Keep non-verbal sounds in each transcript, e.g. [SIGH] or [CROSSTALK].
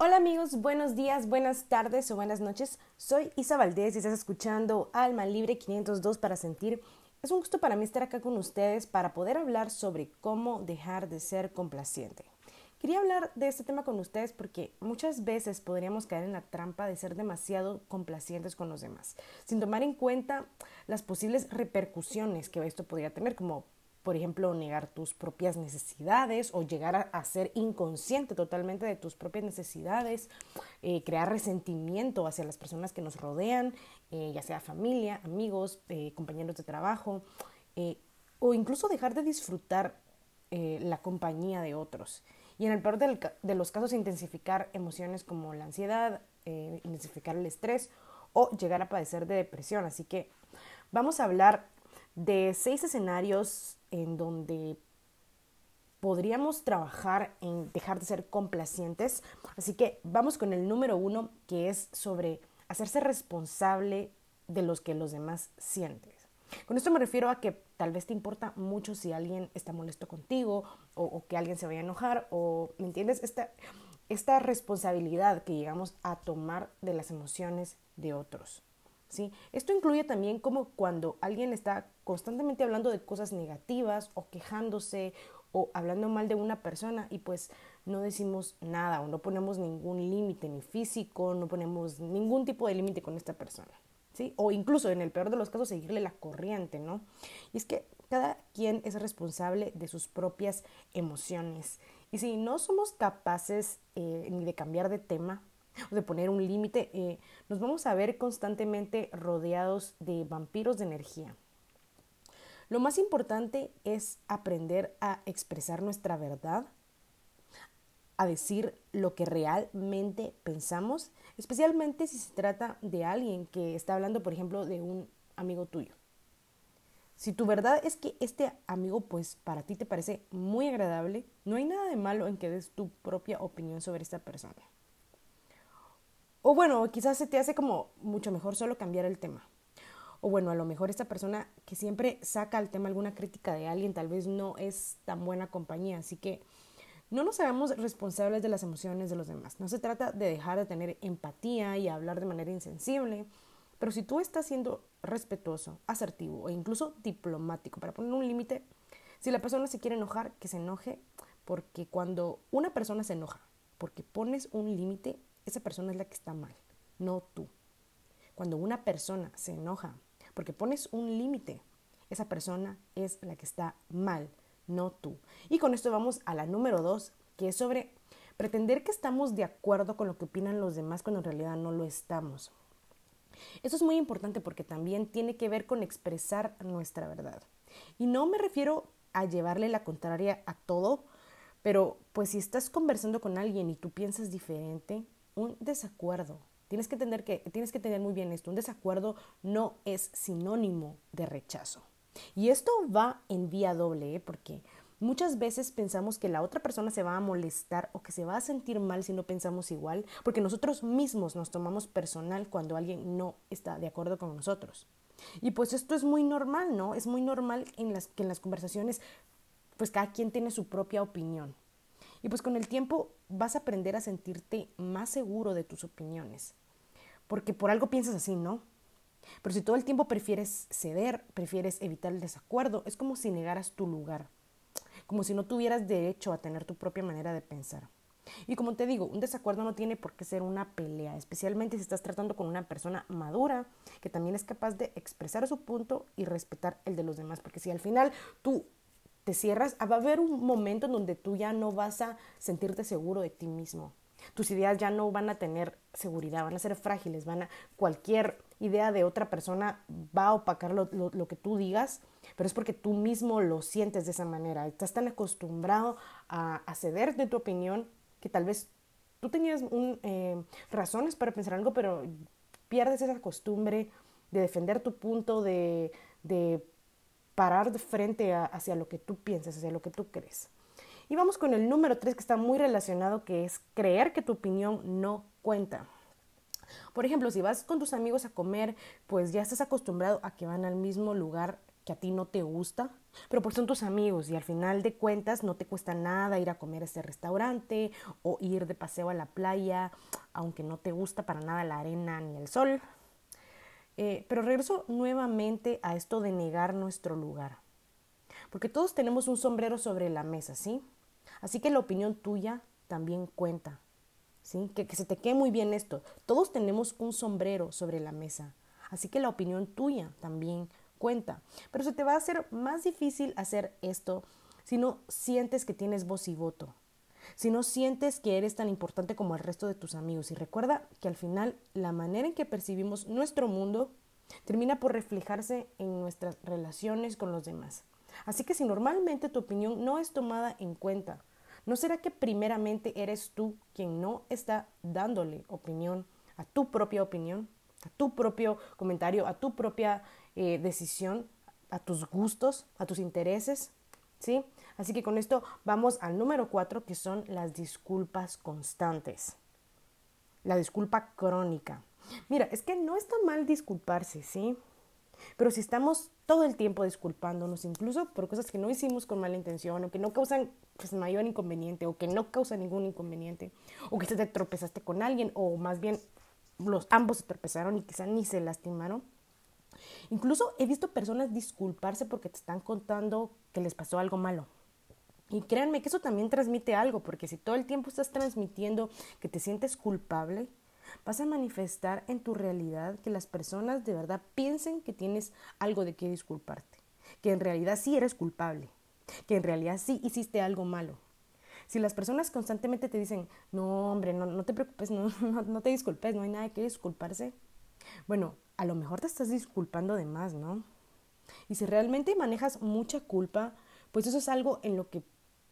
Hola amigos, buenos días, buenas tardes o buenas noches. Soy Isa Valdés y estás escuchando Alma Libre 502 para sentir. Es un gusto para mí estar acá con ustedes para poder hablar sobre cómo dejar de ser complaciente. Quería hablar de este tema con ustedes porque muchas veces podríamos caer en la trampa de ser demasiado complacientes con los demás, sin tomar en cuenta las posibles repercusiones que esto podría tener, como por ejemplo, negar tus propias necesidades o llegar a, ser inconsciente totalmente de tus propias necesidades, eh, crear resentimiento hacia las personas que nos rodean, eh, ya sea familia, amigos, eh, compañeros de trabajo, o incluso dejar de disfrutar la compañía de otros. Y en el peor de los casos, intensificar emociones como la ansiedad, intensificar el estrés o llegar a padecer de depresión. Así que vamos a hablar de seis escenarios en donde podríamos trabajar en dejar de ser complacientes. Así que vamos con el número uno, que es sobre hacerse responsable de los que los demás sienten. Con esto me refiero a que tal vez te importa mucho si alguien está molesto contigo o, que alguien se vaya a enojar o, ¿me entiendes? Esta, esta responsabilidad que llegamos a tomar de las emociones de otros. ¿Sí? Esto incluye también como cuando alguien está constantemente hablando de cosas negativas o quejándose o hablando mal de una persona y pues no decimos nada o no ponemos ningún límite ni físico, no ponemos ningún tipo de límite con esta persona. ¿Sí? O incluso en el peor de los casos seguirle la corriente, ¿no? Y es que cada quien es responsable de sus propias emociones. Y si no somos capaces eh, ni de cambiar de tema, de poner un límite, eh, nos vamos a ver constantemente rodeados de vampiros de energía. Lo más importante es aprender a expresar nuestra verdad, a decir lo que realmente pensamos, especialmente si se trata de alguien que está hablando, por ejemplo, de un amigo tuyo. Si tu verdad es que este amigo, pues para ti te parece muy agradable, no hay nada de malo en que des tu propia opinión sobre esta persona. O bueno, quizás se te hace como mucho mejor solo cambiar el tema. O bueno, a lo mejor esta persona que siempre saca al tema alguna crítica de alguien tal vez no es tan buena compañía. Así que no nos hagamos responsables de las emociones de los demás. No se trata de dejar de tener empatía y hablar de manera insensible. Pero si tú estás siendo respetuoso, asertivo e incluso diplomático para poner un límite, si la persona se quiere enojar, que se enoje, porque cuando una persona se enoja, porque pones un límite, esa persona es la que está mal, no tú. Cuando una persona se enoja porque pones un límite, esa persona es la que está mal, no tú. Y con esto vamos a la número dos, que es sobre pretender que estamos de acuerdo con lo que opinan los demás cuando en realidad no lo estamos. Eso es muy importante porque también tiene que ver con expresar nuestra verdad. Y no me refiero a llevarle la contraria a todo, pero pues si estás conversando con alguien y tú piensas diferente, un desacuerdo. Tienes que, entender que, tienes que tener muy bien esto. Un desacuerdo no es sinónimo de rechazo. Y esto va en vía doble, ¿eh? porque muchas veces pensamos que la otra persona se va a molestar o que se va a sentir mal si no pensamos igual, porque nosotros mismos nos tomamos personal cuando alguien no está de acuerdo con nosotros. Y pues esto es muy normal, ¿no? Es muy normal en las, que en las conversaciones, pues cada quien tiene su propia opinión. Y pues con el tiempo vas a aprender a sentirte más seguro de tus opiniones. Porque por algo piensas así, ¿no? Pero si todo el tiempo prefieres ceder, prefieres evitar el desacuerdo, es como si negaras tu lugar, como si no tuvieras derecho a tener tu propia manera de pensar. Y como te digo, un desacuerdo no tiene por qué ser una pelea, especialmente si estás tratando con una persona madura que también es capaz de expresar su punto y respetar el de los demás, porque si al final tú te cierras, va a haber un momento en donde tú ya no vas a sentirte seguro de ti mismo. Tus ideas ya no van a tener seguridad, van a ser frágiles, van a cualquier idea de otra persona va a opacar lo, que tú digas, pero es porque tú mismo lo sientes de esa manera. Estás tan acostumbrado a, ceder de tu opinión que tal vez tú tenías eh, razones para pensar algo, pero pierdes esa costumbre de defender tu punto, de parar frente hacia lo que tú piensas, hacia lo que tú crees. Y vamos con el número tres que está muy relacionado, que es creer que tu opinión no cuenta. Por ejemplo, si vas con tus amigos a comer, pues ya estás acostumbrado a que van al mismo lugar que a ti no te gusta, pero porque son tus amigos y al final de cuentas no te cuesta nada ir a comer a ese restaurante o ir de paseo a la playa, aunque no te gusta para nada la arena ni el sol. Eh, pero regreso nuevamente a esto de negar nuestro lugar. Porque todos tenemos un sombrero sobre la mesa, ¿sí? Así que la opinión tuya también cuenta, ¿sí? Que, que se te quede muy bien esto. Todos tenemos un sombrero sobre la mesa. Así que la opinión tuya también cuenta. Pero se te va a hacer más difícil hacer esto si no sientes que tienes voz y voto. Si no sientes que eres tan importante como el resto de tus amigos. Y recuerda que al final la manera en que percibimos nuestro mundo termina por reflejarse en nuestras relaciones con los demás. Así que si normalmente tu opinión no es tomada en cuenta, ¿no será que primeramente eres tú quien no está dándole opinión a tu propia opinión? a tu propio comentario, a tu propia eh, decisión, a tus gustos, a tus intereses, ¿sí? Así que con esto vamos al número cuatro, que son las disculpas constantes. La disculpa crónica. Mira, es que no está mal disculparse, ¿sí? Pero si estamos todo el tiempo disculpándonos, incluso por cosas que no hicimos con mala intención o que no causan pues, mayor inconveniente o que no causan ningún inconveniente o que te tropezaste con alguien o más bien los ambos se tropezaron y quizá ni se lastimaron. Incluso he visto personas disculparse porque te están contando que les pasó algo malo. Y créanme que eso también transmite algo, porque si todo el tiempo estás transmitiendo que te sientes culpable, vas a manifestar en tu realidad que las personas de verdad piensen que tienes algo de qué disculparte, que en realidad sí eres culpable, que en realidad sí hiciste algo malo. Si las personas constantemente te dicen, no, hombre, no, no te preocupes, no, [LAUGHS] no, te disculpes, no hay nada que disculparse, bueno, a lo mejor te estás disculpando de más, ¿no? Y si realmente manejas mucha culpa, pues eso es algo en lo que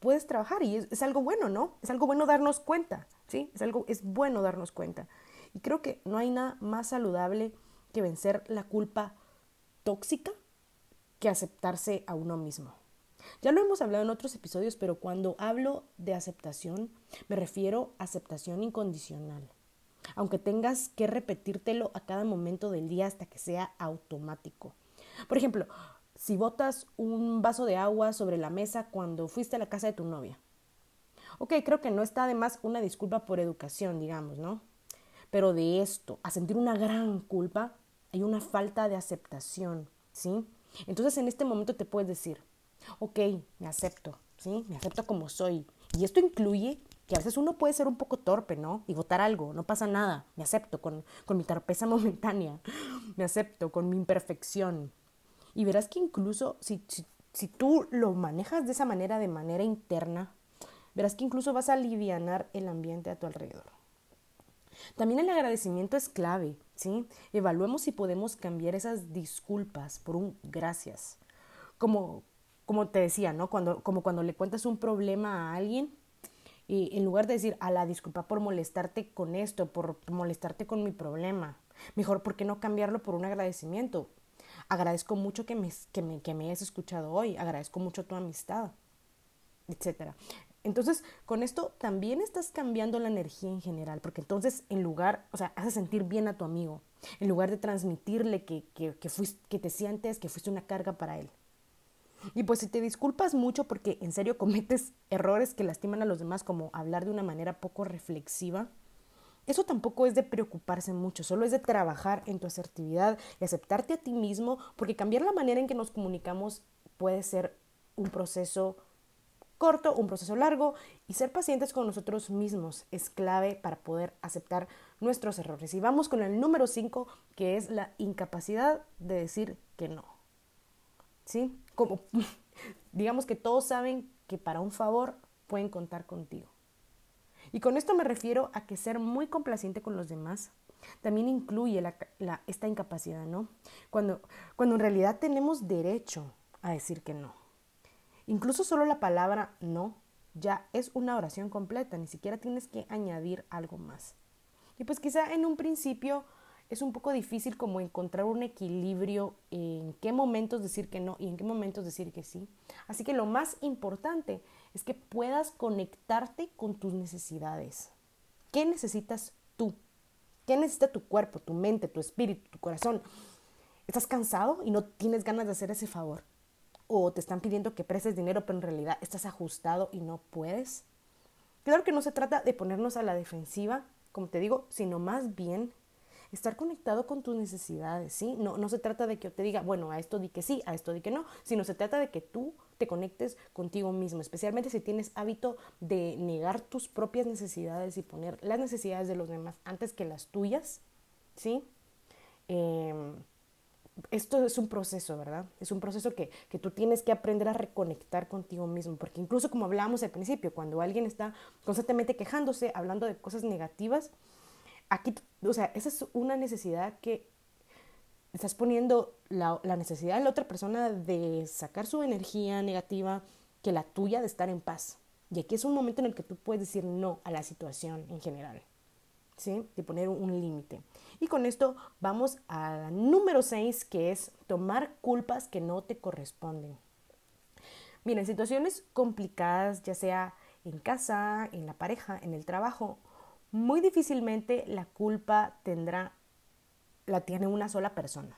puedes trabajar y es, algo bueno, ¿no? Es algo bueno darnos cuenta, ¿sí? Es algo, es bueno darnos cuenta. Y creo que no hay nada más saludable que vencer la culpa tóxica que aceptarse a uno mismo. Ya lo hemos hablado en otros episodios, pero cuando hablo de aceptación, me refiero a aceptación incondicional. Aunque tengas que repetírtelo a cada momento del día hasta que sea automático. Por ejemplo, si botas un vaso de agua sobre la mesa cuando fuiste a la casa de tu novia. Ok, creo que no está de más una disculpa por educación, digamos, ¿no? Pero de esto, a sentir una gran culpa, hay una falta de aceptación, ¿sí? Entonces en este momento te puedes decir, ok, me acepto, ¿sí? Me acepto como soy. Y esto incluye que a veces uno puede ser un poco torpe, ¿no? Y votar algo, no pasa nada. Me acepto con, con mi torpeza [LAUGHS] momentánea. Me acepto con mi imperfección. Y verás que incluso si, si, si tú lo manejas de esa manera, de manera interna, verás que incluso vas a aliviar el ambiente a tu alrededor. También el agradecimiento es clave, ¿sí? Evaluemos si podemos cambiar esas disculpas por un gracias. Como, como te decía, ¿no? Cuando, como cuando le cuentas un problema a alguien, y en lugar de decir, a la disculpa por molestarte con esto, por molestarte con mi problema, mejor, ¿por qué no cambiarlo por un agradecimiento? Agradezco mucho que me, que me, que me hayas escuchado hoy, agradezco mucho tu amistad, etc. Entonces, con esto también estás cambiando la energía en general, porque entonces en lugar, o sea, haces sentir bien a tu amigo, en lugar de transmitirle que, que, que, fuiste, que te sientes que fuiste una carga para él. Y pues si te disculpas mucho porque en serio [LAUGHS] cometes errores que lastiman a los demás, como hablar de una manera poco reflexiva, eso tampoco es de preocuparse mucho, solo es de trabajar en tu asertividad y aceptarte a ti mismo, porque cambiar la manera en que nos comunicamos puede ser un proceso corto, un proceso largo, y ser pacientes con nosotros mismos es clave para poder aceptar nuestros errores. Y vamos con el número 5, que es la incapacidad de decir que no. ¿Sí? como [LAUGHS] digamos que todos saben que para un favor pueden contar contigo. Y con esto me refiero a que ser muy complaciente con los demás también incluye esta incapacidad, ¿no? Cuando, cuando en realidad tenemos derecho a decir que no. Incluso solo la palabra no ya es una oración completa, ni siquiera tienes que añadir algo más. Y pues quizá en un principio es un poco difícil como encontrar un equilibrio en qué momentos decir que no y en qué momentos decir que sí. Así que lo más importante es que puedas conectarte con tus necesidades. ¿Qué necesitas tú? ¿Qué necesita tu cuerpo, tu mente, tu espíritu, tu corazón? estás cansado y no tienes ganas de hacer ese favor. O te están pidiendo que prestes dinero, pero en realidad estás ajustado y no puedes. Claro que no se trata de ponernos a la defensiva, como te digo, sino más bien estar conectado con tus necesidades, ¿sí? No, no se trata de que yo te diga, bueno, a esto di que sí, a esto di que no, sino se trata de que tú te conectes contigo mismo, especialmente si tienes hábito de negar tus propias necesidades y poner las necesidades de los demás antes que las tuyas, ¿sí? Em, esto es un proceso, ¿verdad? Es un proceso que, que, tú tienes que aprender a reconectar contigo mismo, porque incluso como hablábamos al principio, cuando alguien está constantemente quejándose, hablando de cosas negativas, aquí, o sea, esa es una necesidad que estás poniendo la, la necesidad de la otra persona de sacar su energía negativa que la tuya de estar en paz. Y aquí es un momento en el que tú puedes decir no a la situación en general, ¿sí? De poner un límite. Y con esto vamos a número 6, que es tomar culpas que no te corresponden. Mira, en situaciones complicadas, ya sea en casa, en la pareja, en el trabajo, muy difícilmente la culpa tendrá, la tiene una sola persona.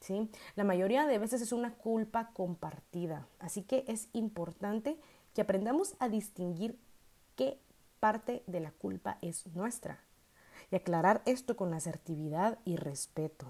¿sí? La mayoría de veces es una culpa compartida. Así que es importante que aprendamos a distinguir qué parte de la culpa es nuestra y aclarar esto con asertividad y respeto.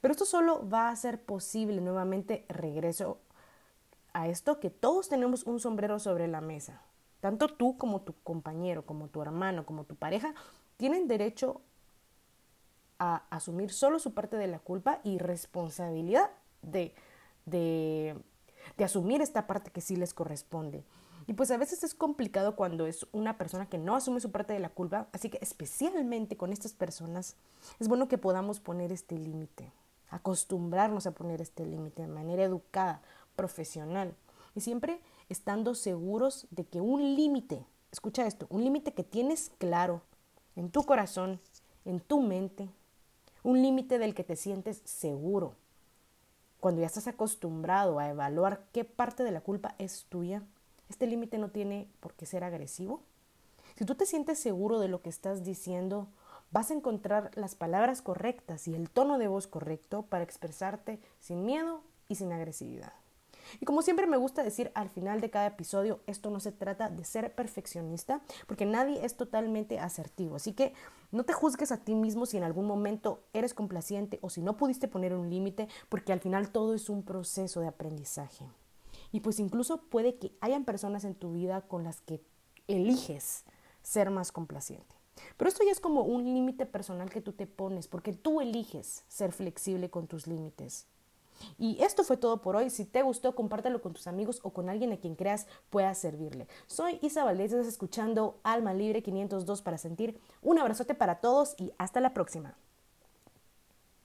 Pero esto solo va a ser posible, nuevamente regreso a esto, que todos tenemos un sombrero sobre la mesa. Tanto tú como tu compañero, como tu hermano, como tu pareja, tienen derecho a asumir solo su parte de la culpa y responsabilidad de, de, asumir esta parte que sí les corresponde. Y pues a veces es complicado cuando es una persona que no asume su parte de la culpa, así que especialmente con estas personas es bueno que podamos poner este límite, acostumbrarnos a poner este límite de manera educada, profesional y siempre estando seguros de que un límite, escucha esto, un límite que tienes claro en tu corazón, en tu mente, un límite del que te sientes seguro. Cuando ya estás acostumbrado a evaluar qué parte de la culpa es tuya, este límite no tiene por qué ser agresivo. Si tú te sientes seguro de lo que estás diciendo, vas a encontrar las palabras correctas y el tono de voz correcto para expresarte sin miedo y sin agresividad. Y como siempre me gusta decir al final de cada episodio, esto no se trata de ser perfeccionista, porque nadie es totalmente asertivo. Así que no te juzgues a ti mismo si en algún momento eres complaciente o si no pudiste poner un límite, porque al final todo es un proceso de aprendizaje. Y pues incluso puede que hayan personas en tu vida con las que eliges ser más complaciente. Pero esto ya es como un límite personal que tú te pones, porque tú eliges ser flexible con tus límites. Y esto fue todo por hoy. Si te gustó, compártelo con tus amigos o con alguien a quien creas pueda servirle. Soy Isa Valdés, escuchando Alma Libre 502 para sentir. Un abrazote para todos y hasta la próxima.